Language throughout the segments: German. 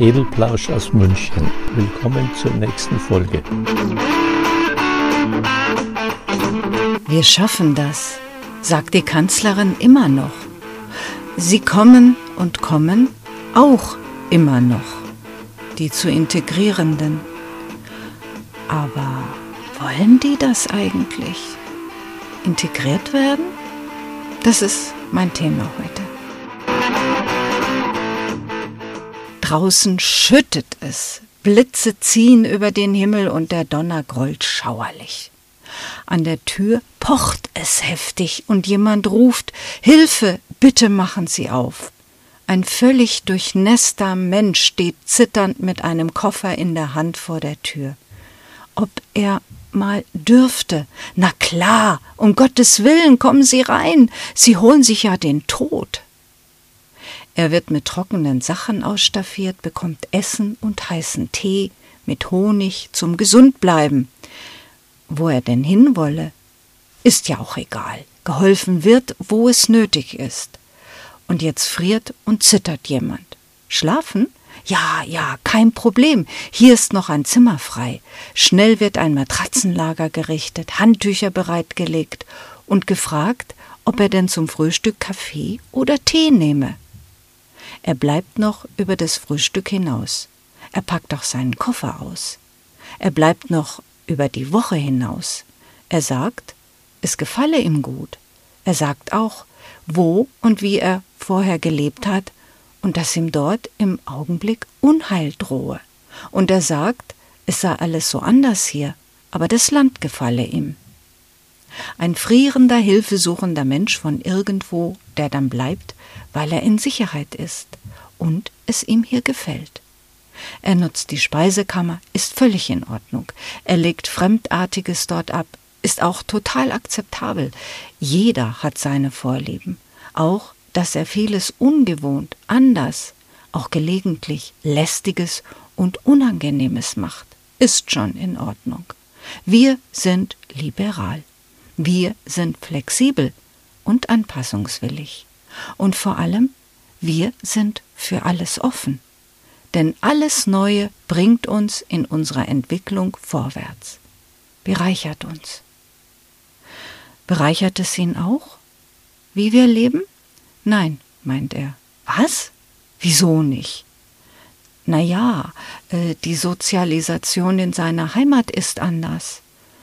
Edelplausch aus München. Willkommen zur nächsten Folge. Wir schaffen das, sagt die Kanzlerin immer noch. Sie kommen und kommen auch immer noch, die zu Integrierenden. Aber wollen die das eigentlich? Integriert werden? Das ist mein Thema heute. Draußen schüttet es, Blitze ziehen über den Himmel und der Donner grollt schauerlich. An der Tür pocht es heftig und jemand ruft Hilfe, bitte machen Sie auf. Ein völlig durchnässter Mensch steht zitternd mit einem Koffer in der Hand vor der Tür. Ob er mal dürfte. Na klar, um Gottes Willen, kommen Sie rein. Sie holen sich ja den Tod. Er wird mit trockenen Sachen ausstaffiert, bekommt Essen und heißen Tee mit Honig zum Gesundbleiben. Wo er denn hinwolle, ist ja auch egal. Geholfen wird, wo es nötig ist. Und jetzt friert und zittert jemand. Schlafen? Ja, ja, kein Problem. Hier ist noch ein Zimmer frei. Schnell wird ein Matratzenlager gerichtet, Handtücher bereitgelegt und gefragt, ob er denn zum Frühstück Kaffee oder Tee nehme. Er bleibt noch über das Frühstück hinaus. Er packt auch seinen Koffer aus. Er bleibt noch über die Woche hinaus. Er sagt, es gefalle ihm gut. Er sagt auch, wo und wie er vorher gelebt hat und dass ihm dort im Augenblick Unheil drohe. Und er sagt, es sei alles so anders hier, aber das Land gefalle ihm. Ein frierender, hilfesuchender Mensch von irgendwo, der dann bleibt, weil er in Sicherheit ist und es ihm hier gefällt. Er nutzt die Speisekammer, ist völlig in Ordnung. Er legt Fremdartiges dort ab, ist auch total akzeptabel. Jeder hat seine Vorlieben, auch dass er vieles ungewohnt, anders, auch gelegentlich lästiges und unangenehmes macht, ist schon in Ordnung. Wir sind liberal. Wir sind flexibel und anpassungswillig. Und vor allem, wir sind für alles offen. Denn alles Neue bringt uns in unserer Entwicklung vorwärts, bereichert uns. Bereichert es ihn auch, wie wir leben? Nein, meint er. Was? Wieso nicht? Na ja, äh, die Sozialisation in seiner Heimat ist anders,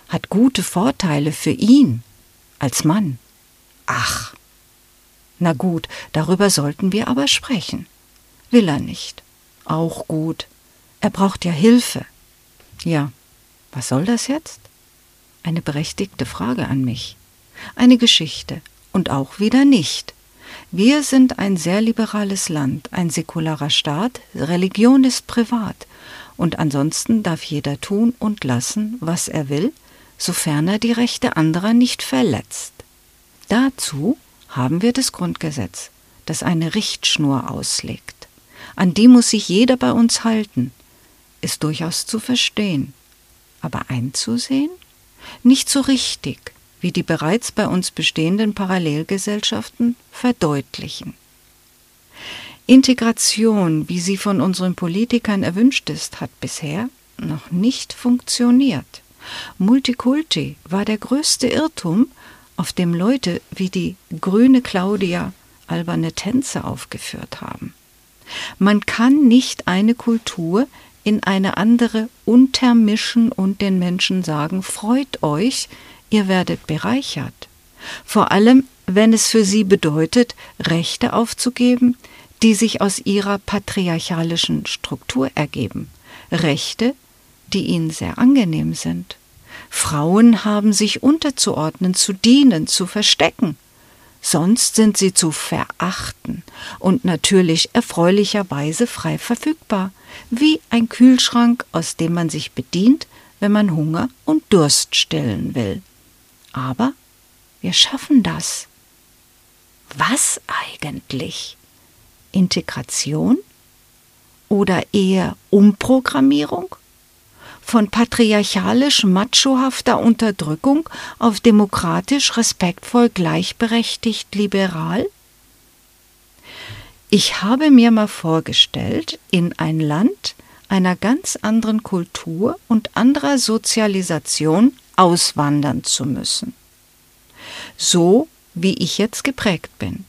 hat gute Vorteile für ihn als Mann. Ach. Na gut, darüber sollten wir aber sprechen. Will er nicht. Auch gut. Er braucht ja Hilfe. Ja, was soll das jetzt? Eine berechtigte Frage an mich. Eine Geschichte und auch wieder nicht. Wir sind ein sehr liberales Land, ein säkularer Staat, Religion ist privat, und ansonsten darf jeder tun und lassen, was er will, sofern er die Rechte anderer nicht verletzt. Dazu haben wir das Grundgesetz, das eine Richtschnur auslegt. An die muss sich jeder bei uns halten, ist durchaus zu verstehen. Aber einzusehen? Nicht so richtig wie die bereits bei uns bestehenden Parallelgesellschaften verdeutlichen. Integration, wie sie von unseren Politikern erwünscht ist, hat bisher noch nicht funktioniert. Multikulti war der größte Irrtum, auf dem Leute wie die grüne Claudia alberne Tänze aufgeführt haben. Man kann nicht eine Kultur in eine andere untermischen und den Menschen sagen, freut euch, ihr werdet bereichert. Vor allem, wenn es für sie bedeutet, Rechte aufzugeben, die sich aus ihrer patriarchalischen Struktur ergeben. Rechte, die ihnen sehr angenehm sind. Frauen haben sich unterzuordnen, zu dienen, zu verstecken. Sonst sind sie zu verachten und natürlich erfreulicherweise frei verfügbar, wie ein Kühlschrank, aus dem man sich bedient, wenn man Hunger und Durst stillen will. Aber wir schaffen das. Was eigentlich? Integration? Oder eher Umprogrammierung? Von patriarchalisch machohafter Unterdrückung auf demokratisch respektvoll gleichberechtigt liberal? Ich habe mir mal vorgestellt, in ein Land einer ganz anderen Kultur und anderer Sozialisation auswandern zu müssen. So wie ich jetzt geprägt bin.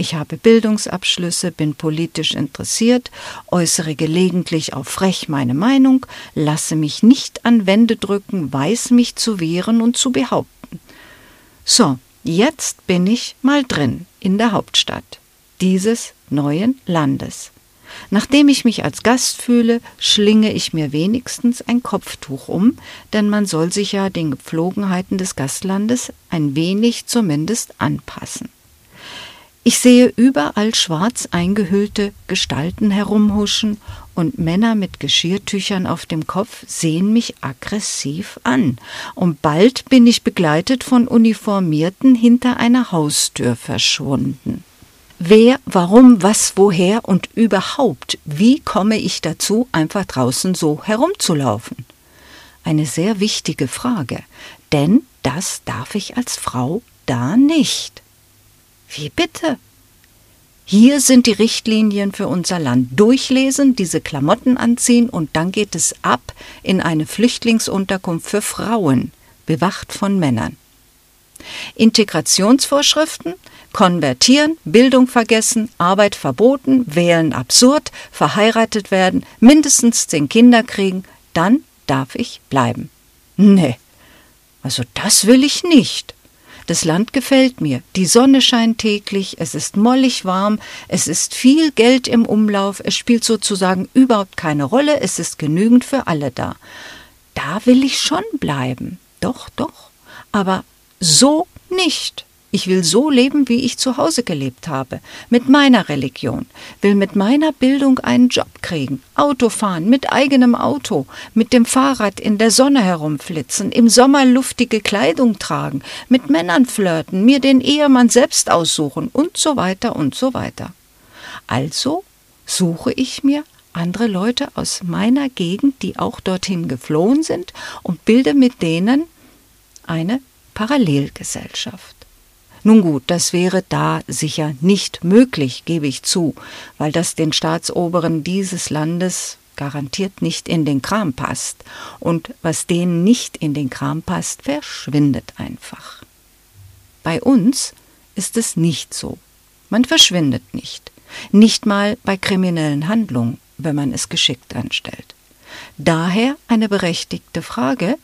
Ich habe Bildungsabschlüsse, bin politisch interessiert, äußere gelegentlich auch frech meine Meinung, lasse mich nicht an Wände drücken, weiß mich zu wehren und zu behaupten. So, jetzt bin ich mal drin in der Hauptstadt dieses neuen Landes. Nachdem ich mich als Gast fühle, schlinge ich mir wenigstens ein Kopftuch um, denn man soll sich ja den Gepflogenheiten des Gastlandes ein wenig zumindest anpassen. Ich sehe überall schwarz eingehüllte Gestalten herumhuschen und Männer mit Geschirrtüchern auf dem Kopf sehen mich aggressiv an. Und bald bin ich begleitet von Uniformierten hinter einer Haustür verschwunden. Wer, warum, was, woher und überhaupt, wie komme ich dazu, einfach draußen so herumzulaufen? Eine sehr wichtige Frage, denn das darf ich als Frau da nicht. Wie bitte? Hier sind die Richtlinien für unser Land. Durchlesen, diese Klamotten anziehen und dann geht es ab in eine Flüchtlingsunterkunft für Frauen, bewacht von Männern. Integrationsvorschriften konvertieren, Bildung vergessen, Arbeit verboten, wählen absurd, verheiratet werden, mindestens zehn Kinder kriegen, dann darf ich bleiben. Nee, also das will ich nicht. Das Land gefällt mir. Die Sonne scheint täglich, es ist mollig warm, es ist viel Geld im Umlauf, es spielt sozusagen überhaupt keine Rolle, es ist genügend für alle da. Da will ich schon bleiben. Doch, doch. Aber so nicht. Ich will so leben, wie ich zu Hause gelebt habe, mit meiner Religion, will mit meiner Bildung einen Job kriegen, Auto fahren, mit eigenem Auto, mit dem Fahrrad in der Sonne herumflitzen, im Sommer luftige Kleidung tragen, mit Männern flirten, mir den Ehemann selbst aussuchen. Und so weiter und so weiter. Also suche ich mir andere Leute aus meiner Gegend, die auch dorthin geflohen sind, und bilde mit denen eine Parallelgesellschaft. Nun gut, das wäre da sicher nicht möglich, gebe ich zu, weil das den Staatsoberen dieses Landes garantiert nicht in den Kram passt. Und was denen nicht in den Kram passt, verschwindet einfach. Bei uns ist es nicht so. Man verschwindet nicht. Nicht mal bei kriminellen Handlungen, wenn man es geschickt anstellt. Daher eine berechtigte Frage,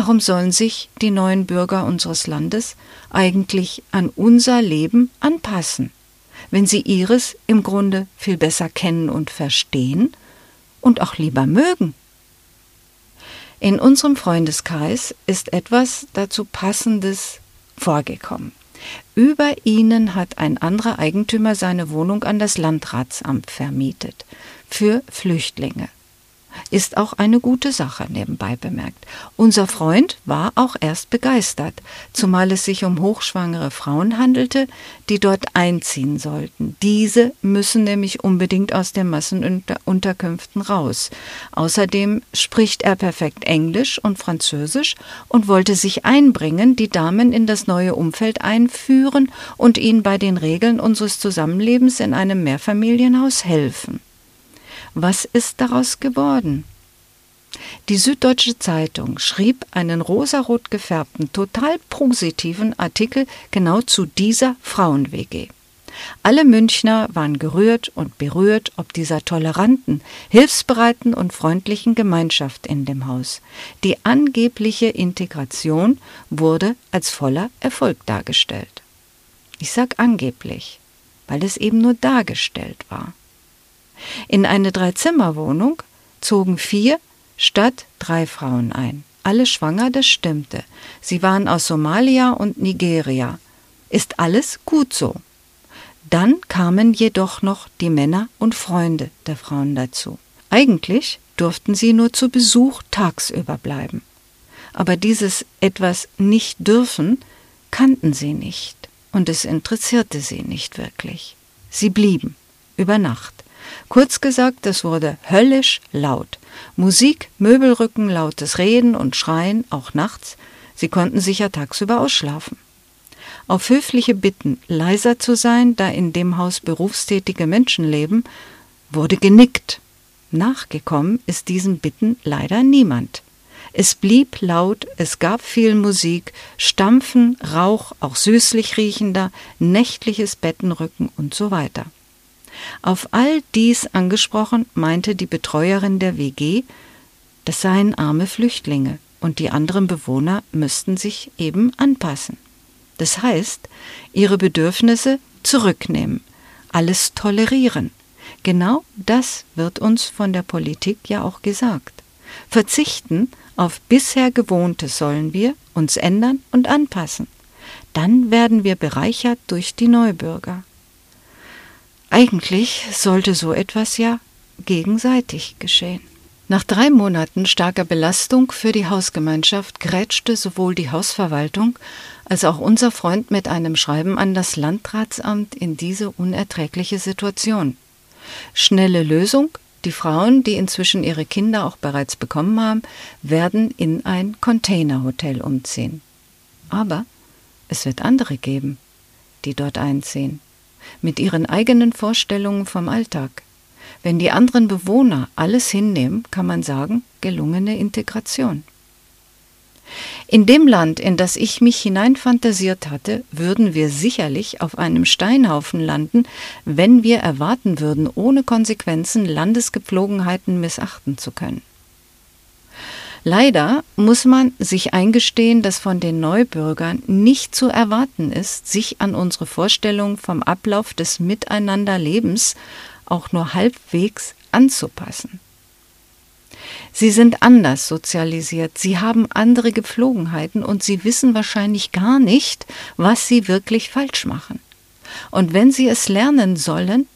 Warum sollen sich die neuen Bürger unseres Landes eigentlich an unser Leben anpassen, wenn sie ihres im Grunde viel besser kennen und verstehen und auch lieber mögen? In unserem Freundeskreis ist etwas dazu Passendes vorgekommen. Über ihnen hat ein anderer Eigentümer seine Wohnung an das Landratsamt vermietet für Flüchtlinge ist auch eine gute Sache nebenbei bemerkt. Unser Freund war auch erst begeistert, zumal es sich um hochschwangere Frauen handelte, die dort einziehen sollten. Diese müssen nämlich unbedingt aus den Massenunterkünften raus. Außerdem spricht er perfekt Englisch und Französisch und wollte sich einbringen, die Damen in das neue Umfeld einführen und ihnen bei den Regeln unseres Zusammenlebens in einem Mehrfamilienhaus helfen. Was ist daraus geworden? Die Süddeutsche Zeitung schrieb einen rosarot gefärbten, total positiven Artikel genau zu dieser Frauen-WG. Alle Münchner waren gerührt und berührt ob dieser toleranten, hilfsbereiten und freundlichen Gemeinschaft in dem Haus. Die angebliche Integration wurde als voller Erfolg dargestellt. Ich sag angeblich, weil es eben nur dargestellt war. In eine Dreizimmerwohnung zogen vier statt drei Frauen ein. Alle schwanger, das stimmte. Sie waren aus Somalia und Nigeria. Ist alles gut so. Dann kamen jedoch noch die Männer und Freunde der Frauen dazu. Eigentlich durften sie nur zu Besuch tagsüber bleiben. Aber dieses etwas nicht dürfen kannten sie nicht und es interessierte sie nicht wirklich. Sie blieben über Nacht. Kurz gesagt, es wurde höllisch laut. Musik, Möbelrücken, lautes Reden und Schreien, auch nachts. Sie konnten sicher tagsüber ausschlafen. Auf höfliche Bitten, leiser zu sein, da in dem Haus berufstätige Menschen leben, wurde genickt. Nachgekommen ist diesen Bitten leider niemand. Es blieb laut, es gab viel Musik, Stampfen, Rauch, auch süßlich riechender, nächtliches Bettenrücken und so weiter. Auf all dies angesprochen, meinte die Betreuerin der WG, das seien arme Flüchtlinge und die anderen Bewohner müssten sich eben anpassen. Das heißt, ihre Bedürfnisse zurücknehmen, alles tolerieren. Genau das wird uns von der Politik ja auch gesagt. Verzichten auf bisher Gewohntes sollen wir, uns ändern und anpassen. Dann werden wir bereichert durch die Neubürger. Eigentlich sollte so etwas ja gegenseitig geschehen. Nach drei Monaten starker Belastung für die Hausgemeinschaft grätschte sowohl die Hausverwaltung als auch unser Freund mit einem Schreiben an das Landratsamt in diese unerträgliche Situation. Schnelle Lösung, die Frauen, die inzwischen ihre Kinder auch bereits bekommen haben, werden in ein Containerhotel umziehen. Aber es wird andere geben, die dort einziehen, mit ihren eigenen Vorstellungen vom Alltag. Wenn die anderen Bewohner alles hinnehmen, kann man sagen, gelungene Integration. In dem Land, in das ich mich hineinfantasiert hatte, würden wir sicherlich auf einem Steinhaufen landen, wenn wir erwarten würden, ohne Konsequenzen Landesgepflogenheiten missachten zu können. Leider muss man sich eingestehen, dass von den Neubürgern nicht zu erwarten ist, sich an unsere Vorstellung vom Ablauf des Miteinanderlebens auch nur halbwegs anzupassen. Sie sind anders sozialisiert, sie haben andere Gepflogenheiten und sie wissen wahrscheinlich gar nicht, was sie wirklich falsch machen. Und wenn sie es lernen sollen,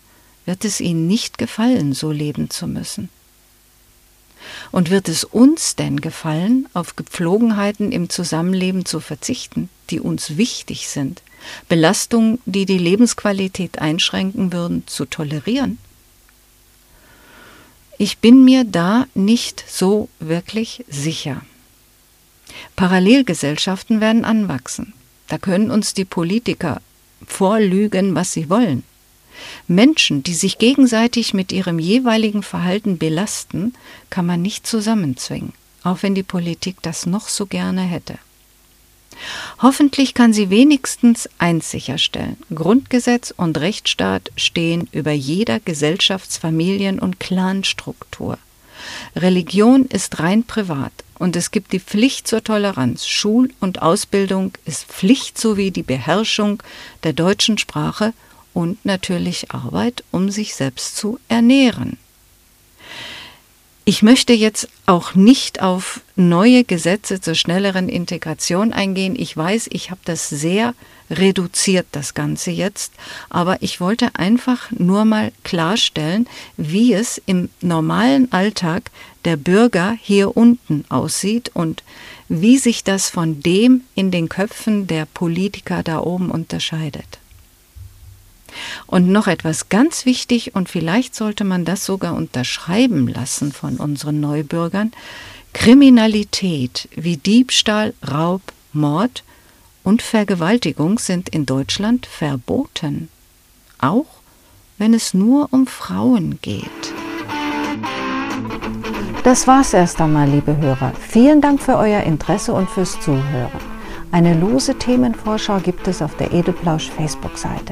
wird es ihnen nicht gefallen, so leben zu müssen. Und wird es uns denn gefallen, auf Gepflogenheiten im Zusammenleben zu verzichten, die uns wichtig sind, Belastungen, die die Lebensqualität einschränken würden, zu tolerieren? Ich bin mir da nicht so wirklich sicher. Parallelgesellschaften werden anwachsen. Da können uns die Politiker vorlügen, was sie wollen. Menschen, die sich gegenseitig mit ihrem jeweiligen Verhalten belasten, kann man nicht zusammenzwingen, auch wenn die Politik das noch so gerne hätte. Hoffentlich kann sie wenigstens eins sicherstellen. Grundgesetz und Rechtsstaat stehen über jeder Gesellschafts-, Familien- und Clanstruktur. Religion ist rein privat und es gibt die Pflicht zur Toleranz. Schul- und Ausbildung ist Pflicht sowie die Beherrschung der deutschen Sprache und natürlich Arbeit, um sich selbst zu ernähren. Ich möchte jetzt auch nicht auf neue Gesetze zur schnelleren Integration eingehen. Ich weiß, ich habe das sehr reduziert, das Ganze jetzt, aber ich wollte einfach nur mal klarstellen, wie es im normalen Alltag der Bürger hier unten aussieht und wie sich das von dem in den Köpfen der Politiker da oben unterscheidet. Und noch etwas ganz wichtig, und vielleicht sollte man das sogar unterschreiben lassen von unseren Neubürgern, Kriminalität wie Diebstahl, Raub, Mord und Vergewaltigung sind in Deutschland verboten, auch wenn es nur um Frauen geht. Das war's erst einmal, liebe Hörer. Vielen Dank für euer Interesse und fürs Zuhören. Eine lose Themenvorschau gibt es auf der Edelplausch Facebook-Seite.